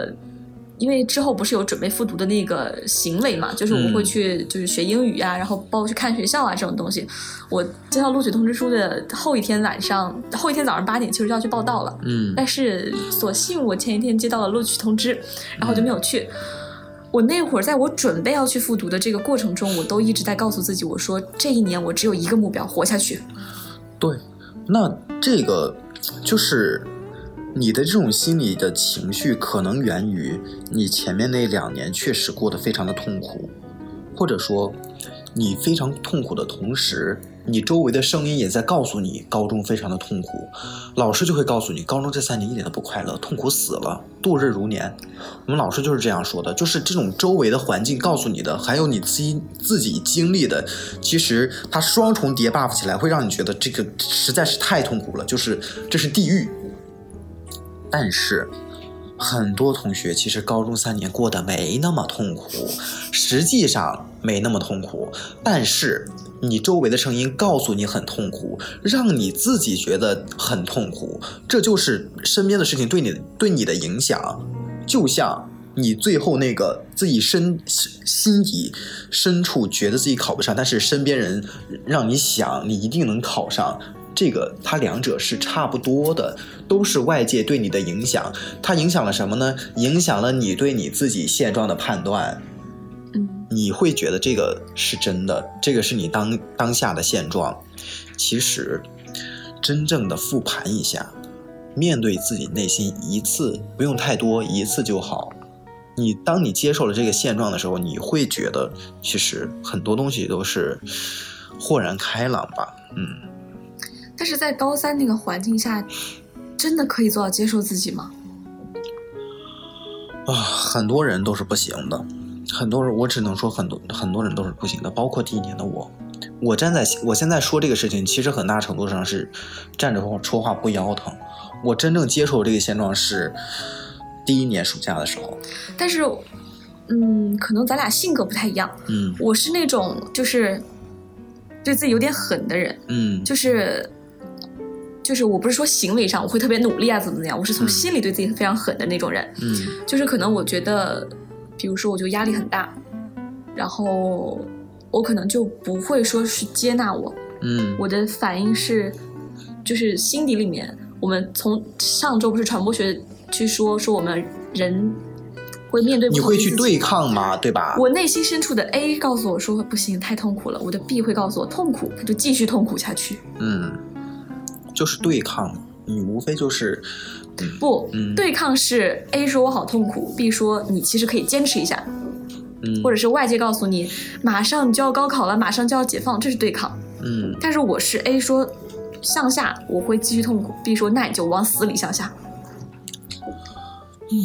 因为之后不是有准备复读的那个行为嘛，就是我会去就是学英语啊，然后包括去看学校啊这种东西。我接到录取通知书的后一天晚上，后一天早上八点其实就要去报到了，嗯但是所幸我前一天接到了录取通知，然后就没有去。我那会儿在我准备要去复读的这个过程中，我都一直在告诉自己，我说这一年我只有一个目标，活下去。对，那这个就是你的这种心理的情绪，可能源于你前面那两年确实过得非常的痛苦，或者说你非常痛苦的同时，你周围的声音也在告诉你高中非常的痛苦，老师就会告诉你高中这三年一点都不快乐，痛苦死了，度日如年。我们老师就是这样说的，就是这种周围的环境告诉你的，还有你自己自己经历的，其实它双重叠 buff 起来，会让你觉得这个实在是太痛苦了，就是这是地狱。但是，很多同学其实高中三年过得没那么痛苦，实际上没那么痛苦，但是你周围的声音告诉你很痛苦，让你自己觉得很痛苦，这就是身边的事情对你对你的影响，就像。你最后那个自己身心底深处觉得自己考不上，但是身边人让你想你一定能考上，这个它两者是差不多的，都是外界对你的影响。它影响了什么呢？影响了你对你自己现状的判断。嗯，你会觉得这个是真的，这个是你当当下的现状。其实，真正的复盘一下，面对自己内心一次不用太多，一次就好。你当你接受了这个现状的时候，你会觉得其实很多东西都是豁然开朗吧。嗯，但是在高三那个环境下，真的可以做到接受自己吗？啊，很多人都是不行的，很多人我只能说很多很多人都是不行的，包括第一年的我。我站在我现在说这个事情，其实很大程度上是站着说话不腰疼。我真正接受这个现状是第一年暑假的时候，但是，嗯，可能咱俩性格不太一样。嗯我是那种就是对自己有点狠的人，嗯就是就是我不是说行为上我会特别努力啊怎么怎么样，我是从嗯心里对自己非常狠的那种人。嗯就是可能我觉得，比如说我就压力很大，然后我可能就不会说是接纳我，嗯我的反应是，就是心底里面，我们从上周不是传播学去说说我们人会面对你会去对抗吗？对吧？我内心深处的 A 告诉我说不行，太痛苦了。我的 B 会告诉我痛苦，他就继续痛苦下去。嗯，就是对抗，你无非就是不，嗯对抗是 A 说我好痛苦，B 说你其实可以坚持一下，嗯或者是外界告诉你马上你就要高考了，马上就要解放，这是对抗。嗯但是我是 A 说向下，我会继续痛苦；B 说那你就往死里向下。嗯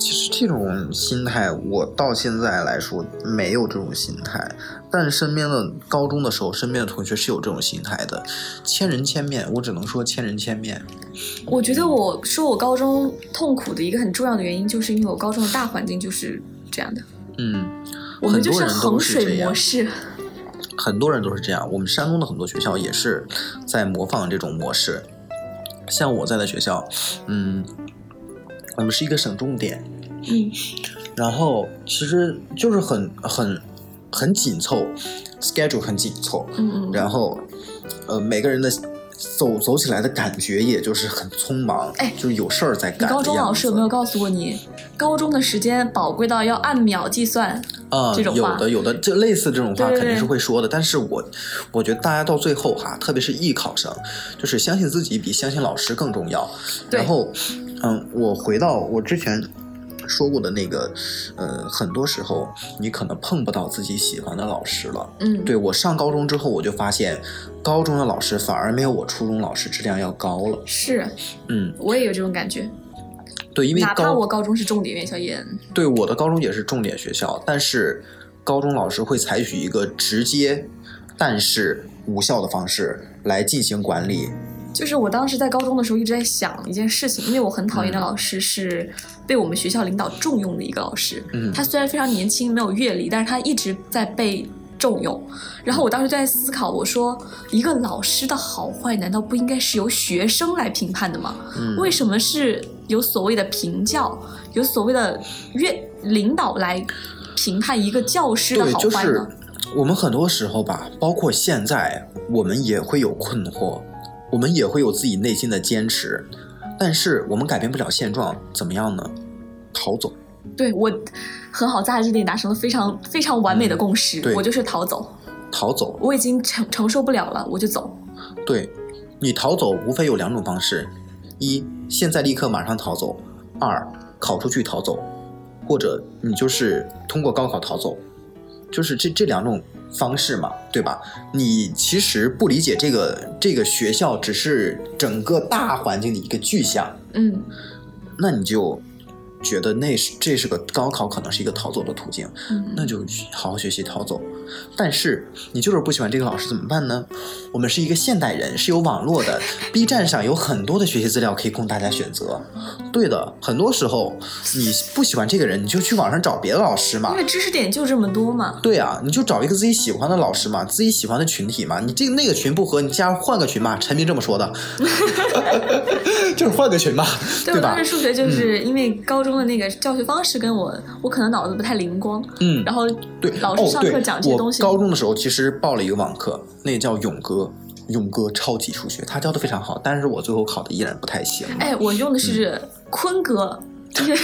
其实这种心态，我到现在来说没有这种心态，但是身边的高中的时候，身边的同学是有这种心态的，千人千面，我只能说千人千面。我觉得我说我高中痛苦的一个很重要的原因，就是因为我高中的大环境就是这样的，嗯，我们就是衡水模，式。很多人都是这样。我们山东的很多学校也是在模仿这种模式。像我在的学校，嗯，我们是一个省重点，嗯然后其实就是很很很紧凑，schedule 很紧凑，嗯嗯，然后呃每个人的走走起来的感觉也就是很匆忙，哎就是有事儿在干。高中老师有没有告诉过你，高中的时间宝贵到要按秒计算？啊、这种有的有的，就类似这种话肯定是会说的。但是我我觉得大家到最后哈，特别是艺考生，就是相信自己比相信老师更重要。然后，嗯，我回到我之前说过的那个，呃，很多时候你可能碰不到自己喜欢的老师了。嗯，对我上高中之后，我就发现高中的老师反而没有我初中老师质量要高了。是，嗯，我也有这种感觉。对，因为哪怕高我高中是重点院校，也对，我的高中也是重点学校，但是高中老师会采取一个直接但是无效的方式来进行管理。就是我当时在高中的时候一直在想一件事情，因为我很讨厌的老师是被我们学校领导重用的一个老师。嗯他虽然非常年轻，没有阅历，但是他一直在被重用。然后我当时就在思考，我说一个老师的好坏，难道不应该是由学生来评判的吗？嗯，为什么是有所谓的评教，有所谓的院领导来评判一个教师的对，好就是坏呢？我们很多时候吧，包括现在，我们也会有困惑，我们也会有自己内心的坚持，但是我们改变不了现状，怎么样呢？逃走。对我很好，在这里达成了非常非常完美的共识，嗯我就是逃走。逃走，我已经承承受不了了，我就走。对你逃走无非有两种方式：一，现在立刻马上逃走；二，考出去逃走，或者你就是通过高考逃走，就是这这两种方式嘛，对吧？你其实不理解这个这个学校只是整个大环境的一个具象，嗯，那你就觉得那是这是个高考可能是一个逃走的途径，嗯那就好好学习逃走。但是你就是不喜欢这个老师怎么办呢？我们是一个现代人，是有网络的，B 站上有很多的学习资料可以供大家选择。对的，很多时候你不喜欢这个人，你就去网上找别的老师嘛因。为知识点就这么多嘛。对啊，你就找一个自己喜欢的老师嘛，自己喜欢的群体嘛。你这个那个群不合，你加换个群嘛。陈明这么说的，就是换个群嘛，对对吧我当时？数学就是因为高中的那个教学方式跟我，我可能脑子不太灵光，嗯，然后对，老师上课讲这些东西，高中的时候其实报了一个网课，那个叫勇哥，勇哥超级数学，他教的非常好，但是我最后考的依然不太行。哎，我用的是嗯坤哥。就是哎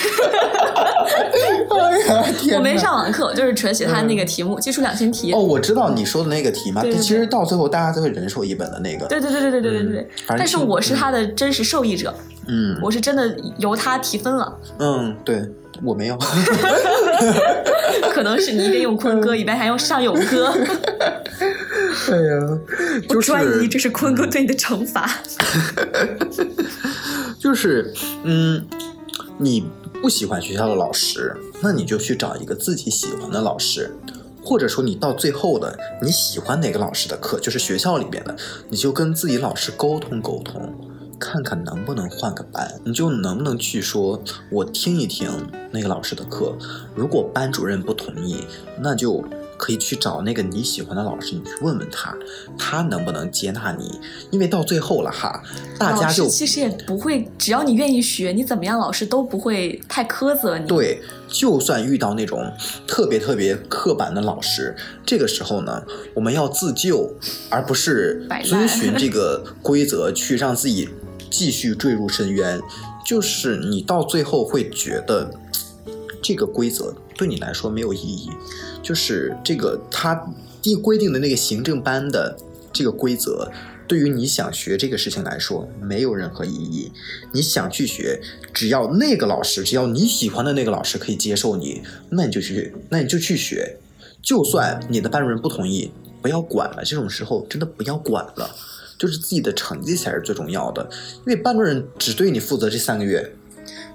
呀，天我没上网课，就是纯写他那个题目，基础两千题。哦，我知道你说的那个题嘛，对对对其实到最后大家都会人手一本的那个。对对对对对对对对嗯但是我是他的真实受益者，嗯我是真的由他提分了。嗯，对我没有。可能是你一边用坤哥，一边还用上勇哥。哎呀，就是专一，这是坤哥对你的惩罚。就是，嗯，你不喜欢学校的老师，那你就去找一个自己喜欢的老师，或者说你到最后的你喜欢哪个老师的课，就是学校里边的，你就跟自己老师沟通沟通，看看能不能换个班，你就能不能去说，我听一听那个老师的课，如果班主任不同意，那就。可以去找那个你喜欢的老师，你去问问他，他能不能接纳你？因为到最后了哈，大家就其实也不会，只要你愿意学，你怎么样，老师都不会太苛责你。，对，就算遇到那种特别特别刻板的老师，这个时候呢，我们要自救，而不是遵循这个规则去让自己继续坠入深渊。就是你到最后会觉得，这个规则对你来说没有意义，就是这个他定规定的那个行政班的这个规则。对于你想学这个事情来说，没有任何意义。你想去学，只要那个老师，只要你喜欢的那个老师可以接受你，那你就去，那你就去学。就算你的班主任不同意，不要管了。这种时候真的不要管了，就是自己的成绩才是最重要的。因为班主任只对你负责这三个月，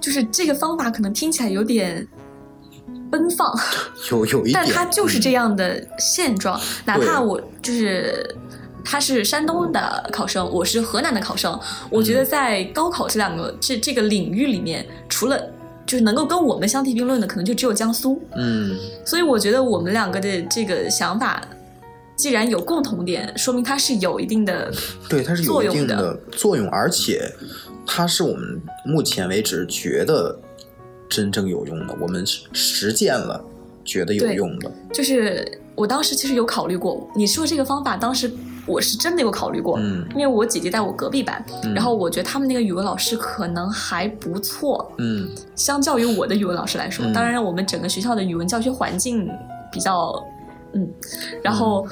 就是这个方法可能听起来有点奔放，有有一 点，但它就是这样的现状。哪怕我就是他是山东的考生，我是河南的考生，我觉嗯得在高考这两个这这个领域里面，除了就是能够跟我们相提并论的，可能就只有江苏。嗯，所以我觉得我们两个的这个想法，既然有共同点，说明它是有一定的对，它是有一定的的作用，而且它是我们目前为止觉得真正有用的，我们实实践了，觉得有用的。就是我当时其实有考虑过，你说这个方法，当时我是真的有考虑过，嗯因为我姐姐在我隔壁班，嗯然后我觉得他们那个语文老师可能还不错，嗯相较于我的语文老师来说，嗯当然我们整个学校的语文教学环境比较，嗯，然后、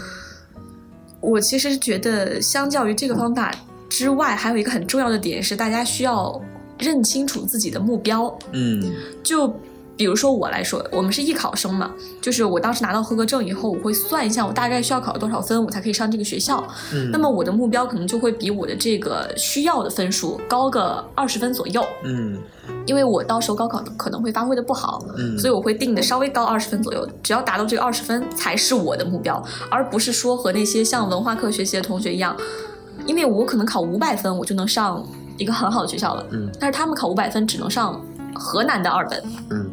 我其实觉得，相较于这个方法之外，还有一个很重要的点是，大家需要认清楚自己的目标，嗯。就比如说我来说，我们是艺考生嘛，就是我当时拿到合格证以后，我会算一下我大概需要考多少分，我才可以上这个学校。嗯，那么我的目标可能就会比我的这个需要的分数高个二十分左右，嗯。因为我到时候高考可能会发挥的不好，嗯，所以我会定的稍微高二十分左右，只要达到这个二十分才是我的目标，而不是说和那些像文化课学习的同学一样，因为我可能考五百分我就能上一个很好的学校了，嗯。但是他们考五百分只能上河南的二本，嗯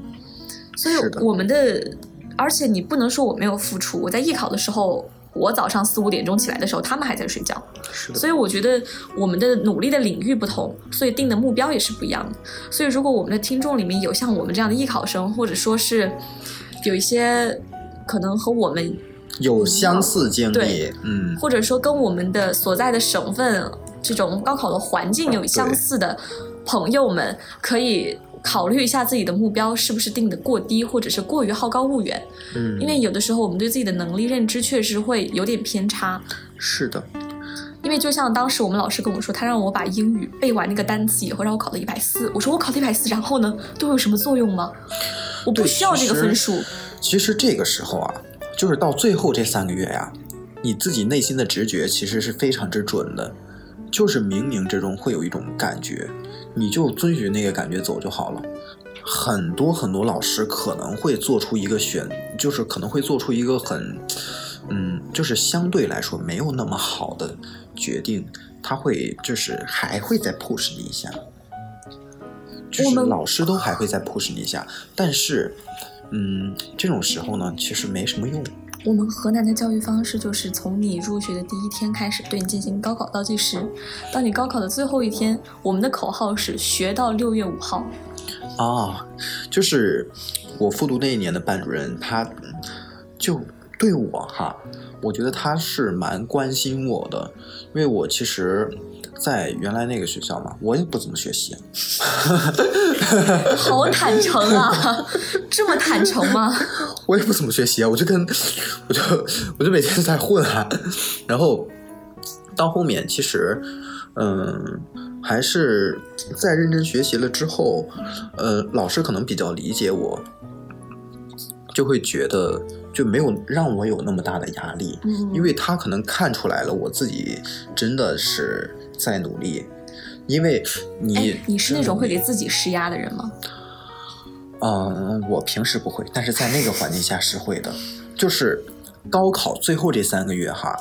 所以我们的，而且你不能说我没有付出，我在艺考的时候。我早上四五点钟起来的时候，他们还在睡觉，是的，所以我觉得我们的努力的领域不同，所以定的目标也是不一样的。所以如果我们的听众里面有像我们这样的艺考生，或者说是有一些可能和我们，有相似经历，嗯或者说跟我们的所在的省份这种高考的环境有相似的朋友们，可以考虑一下自己的目标是不是定的过低，或者是过于好高骛远。嗯，因为有的时候我们对自己的能力认知确实会有点偏差。是的，因为就像当时我们老师跟我说，他让我把英语背完那个单词以后，让我考到一百四。我说我考到一百四，然后呢，对我有什么作用吗？我不需要这个分数。其实这个时候啊，就是到最后这三个月呀、你自己内心的直觉其实是非常之准的，就是冥冥之中会有一种感觉，你就遵循那个感觉走就好了。很多很多老师可能会做出一个选，就是可能会做出一个很，嗯，就是相对来说没有那么好的决定，他会就是还会再 push 你一下，就是老师都还会再 push 你一下，但是，嗯，这种时候呢，其实没什么用。我们河南的教育方式就是从你入学的第一天开始对你进行高考倒计时，到你高考的最后一天，我们的口号是学到六月五号。啊，就是我复读那一年的班主任，他就对我哈，我觉得他是蛮关心我的，因为我其实，在原来那个学校嘛，我也不怎么学习，好坦诚啊，这么坦诚吗？我也不怎么学习啊，我就跟我就我就每天在混啊，然后到后面其实，嗯，还是在认真学习了之后，呃，老师可能比较理解我，就会觉得就没有让我有那么大的压力，嗯因为他可能看出来了我自己真的是在努力，因为你哎，你是那种会给自己施压的人吗？嗯，我平时不会，但是在那个环境下是会的。就是高考最后这三个月哈，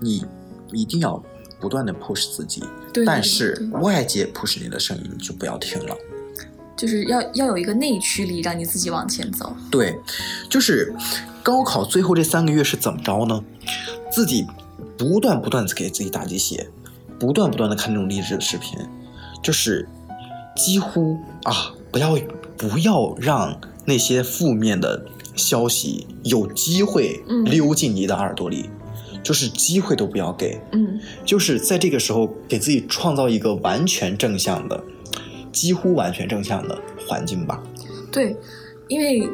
你一定要不断的 push 自己，但是外界 push 你的声音就不要听了。就是要要有一个内驱力，让你自己往前走。对，就是高考最后这三个月是怎么着呢？自己不断不断的给自己打鸡血，不断不断的看这种励志的视频，就是几乎啊，不要不要让那些负面的消息有机会嗯溜进你的耳朵里，就是机会都不要给。嗯，就是在这个时候给自己创造一个完全正向的，几乎完全正向的环境吧。对，因为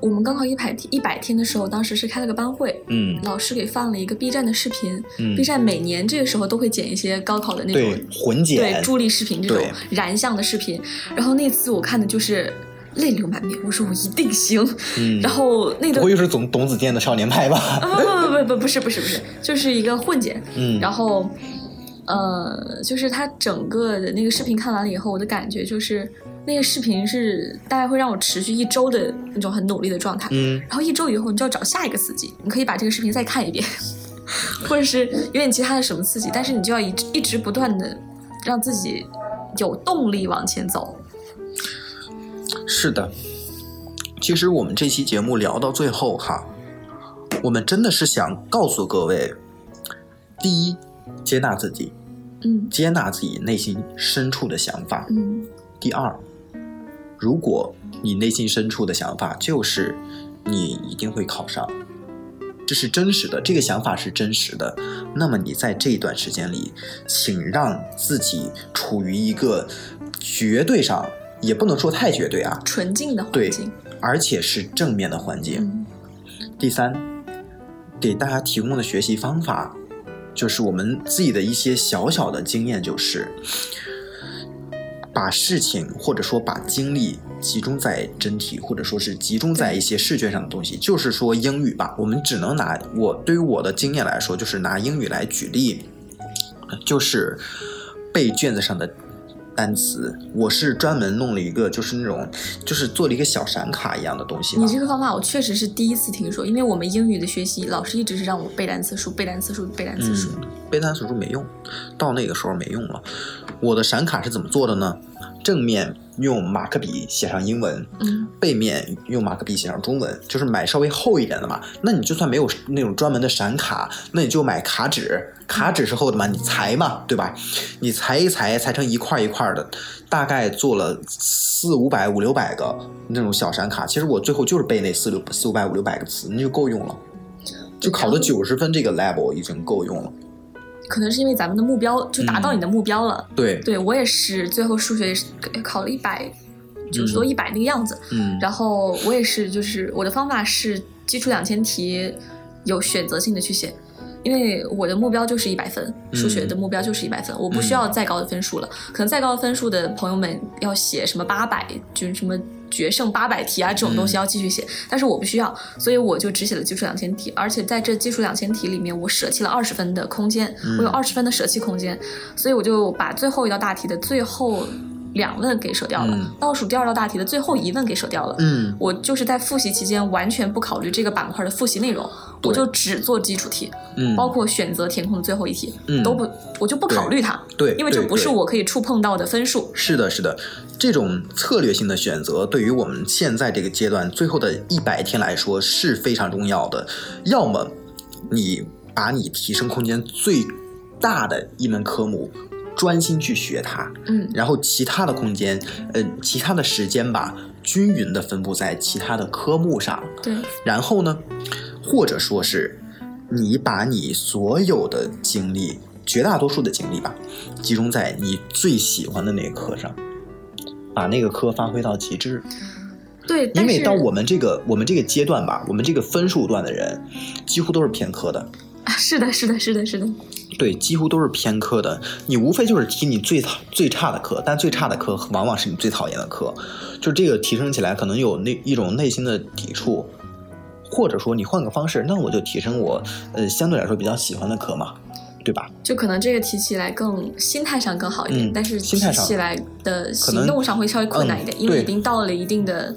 我们高考一百一百天的时候，当时是开了个班会，嗯，老师给放了一个 B 站的视频。嗯 B 站每年这个时候都会剪一些高考的那种对混剪，对助力视频这种燃向的视频。然后那次我看的就是泪流满面，我说我一定行。嗯然后那个不会又是董董子健的少年派吧？啊不不不不不是不是不是，就是一个混剪。嗯，然后，呃，就是他整个的那个视频看完了以后，我的感觉就是那个视频是大概会让我持续一周的那种很努力的状态。嗯然后一周以后，你就要找下一个刺激，你可以把这个视频再看一遍，或者是有点其他的什么刺激，但是你就要一直一直不断的让自己有动力往前走。是的。其实我们这期节目聊到最后哈，我们真的是想告诉各位：第一，接纳自己，嗯接纳自己内心深处的想法；嗯第二，如果你内心深处的想法就是你一定会考上，这是真实的，这个想法是真实的，那么你在这一段时间里，请让自己处于一个绝对上，也不能说太绝对啊，纯净的环对境。而且是正面的环境。嗯第三，给大家提供的学习方法，就是我们自己的一些小小的经验，就是把事情或者说把精力集中在真题，或者说是集中在一些试卷上的东西。就是说英语吧，我们只能拿我对于我的经验来说，就是拿英语来举例，就是背卷子上的。单词，我是专门弄了一个，就是那种，就是做了一个小闪卡一样的东西。你这个方法我确实是第一次听说，因为我们英语的学习，老师一直是让我背单词书、背单词书、背单词书。嗯，背单词书没用，到那个时候没用了。我的闪卡是怎么做的呢？正面用马克笔写上英文，嗯背面用马克笔写上中文，就是买稍微厚一点的嘛。那你就算没有那种专门的闪卡，那你就买卡纸，卡纸是厚的嘛，你裁嘛，对吧？你裁一裁，裁成一块一块的，大概做了四五百、五六百个那种小闪卡。其实我最后就是背那四六四五百、五六百个词，那就够用了。就考了九十分这个 level 已经够用了。可能是因为咱们的目标就达到你的目标了。对，对我也是，最后数学也是考了一百九十多、一百那个样子。嗯，然后我也是，就是我的方法是基础两千题有选择性的去写，因为我的目标就是一百分，数学的目标就是一百分，我不需要再高的分数了。可能再高的分数的朋友们要写什么八百，就是什么。决胜八百题啊，这种东西要继续写，但是我不需要，所以我就只写了基础两千题，而且在这基础两千题里面，我舍弃了二十分的空间，我有二十分的舍弃空间，所以我就把最后一道大题的最后两问给舍掉了，嗯倒数第二道大题的最后一问给舍掉了。嗯，我就是在复习期间完全不考虑这个板块的复习内容，我就只做基础题，嗯，包括选择填空的最后一题、嗯都不，我就不考虑它，对，因为这不是我可以触碰到的分数。是的，是的，这种策略性的选择对于我们现在这个阶段最后的一百天来说是非常重要的。要么你把你提升空间最大的一门科目专心去学它，嗯然后其他的空间，呃，其他的时间吧，均匀的分布在其他的科目上。对，然后呢，或者说是你把你所有的精力，绝大多数的精力吧，集中在你最喜欢的那个课上，把那个科发挥到极致。对，因为到我们这个我们这个阶段吧，我们这个分数段的人，几乎都是偏科的。啊 是的，是的，是的，是的，对，几乎都是偏科的。你无非就是提你最讨最差的课，但最差的课往往是你最讨厌的课。就这个提升起来，可能有那一种内心的抵触，或者说你换个方式，那我就提升我呃相对来说比较喜欢的科嘛，对吧？就可能这个提起来更心态上更好一点，嗯但是提心态上起来的行动上会稍微困难一点，嗯因为已经到了一定的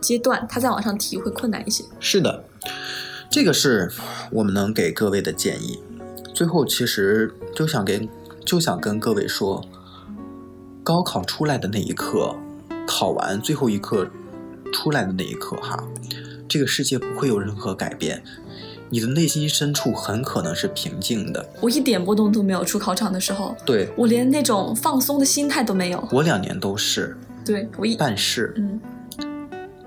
阶段，它再往上提会困难一些。是的，这个是我们能给各位的建议。最后，其实就想给就想跟各位说，高考出来的那一刻，考完最后一刻出来的那一刻，哈，这个世界不会有任何改变，你的内心深处很可能是平静的。我一点波动都没有，出考场的时候，对我连那种放松的心态都没有。我两年都是，对我一但是嗯，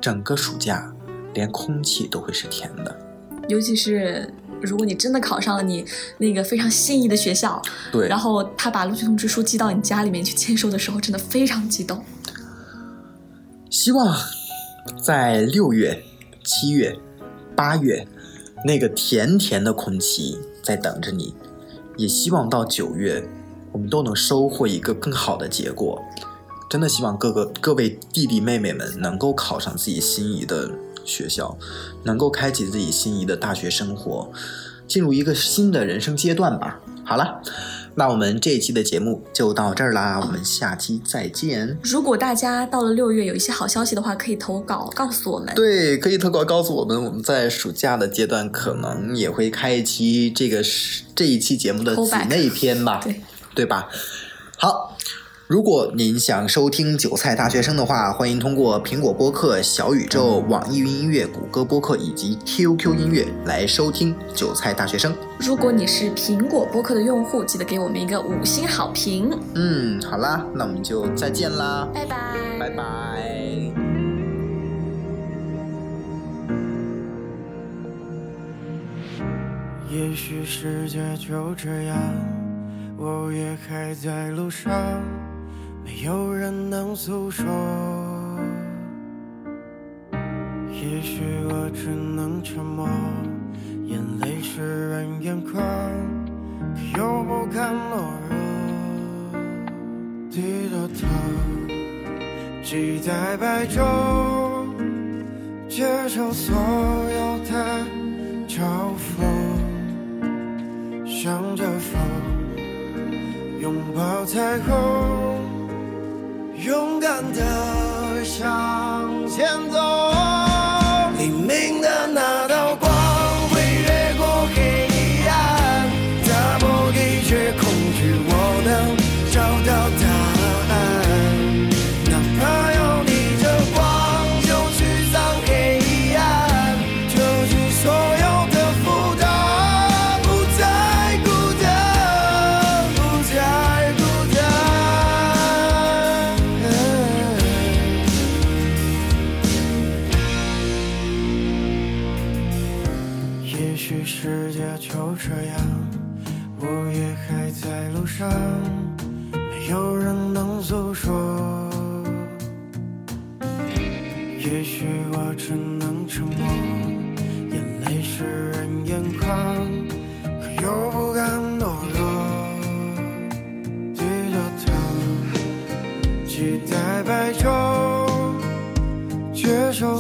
整个暑假连空气都会是甜的。尤其是如果你真的考上了你那个非常心仪的学校，对，然后他把录取通知书寄到你家里面去签收的时候，真的非常激动。希望在六月、七月、八月，那个甜甜的空气在等着你。也希望到九月，我们都能收获一个更好的结果。真的希望各个各位弟弟妹妹们能够考上自己心仪的学校，能够开启自己心仪的大学生活，进入一个新的人生阶段吧。好了，那我们这一期的节目就到这儿啦，我们下期再见。如果大家到了六月有一些好消息的话，可以投稿告诉我们。对，可以投稿告诉我们，我们在暑假的阶段可能也会开一期这个是这一期节目的姊妹篇吧，对对吧？好，如果您想收听韭菜大学生的话，欢迎通过苹果播客、小宇宙、网易云音乐、谷歌播客以及 QQ 音乐来收听韭菜大学生。如果你是苹果播客的用户，记得给我们一个五星好评。嗯，好啦，那我们就再见啦，拜拜。拜拜。也许世界就这样，我也还在路上，没有人能诉说。也许我只能沉默，眼泪湿润眼眶，可又不敢懦弱。低着头，期待白昼，接受所有的嘲讽。向着风，拥抱彩虹，勇敢的向前走。黎明的那也许我只能沉默，眼泪湿润眼眶，可又不敢懦弱。低着头，期待白昼，接受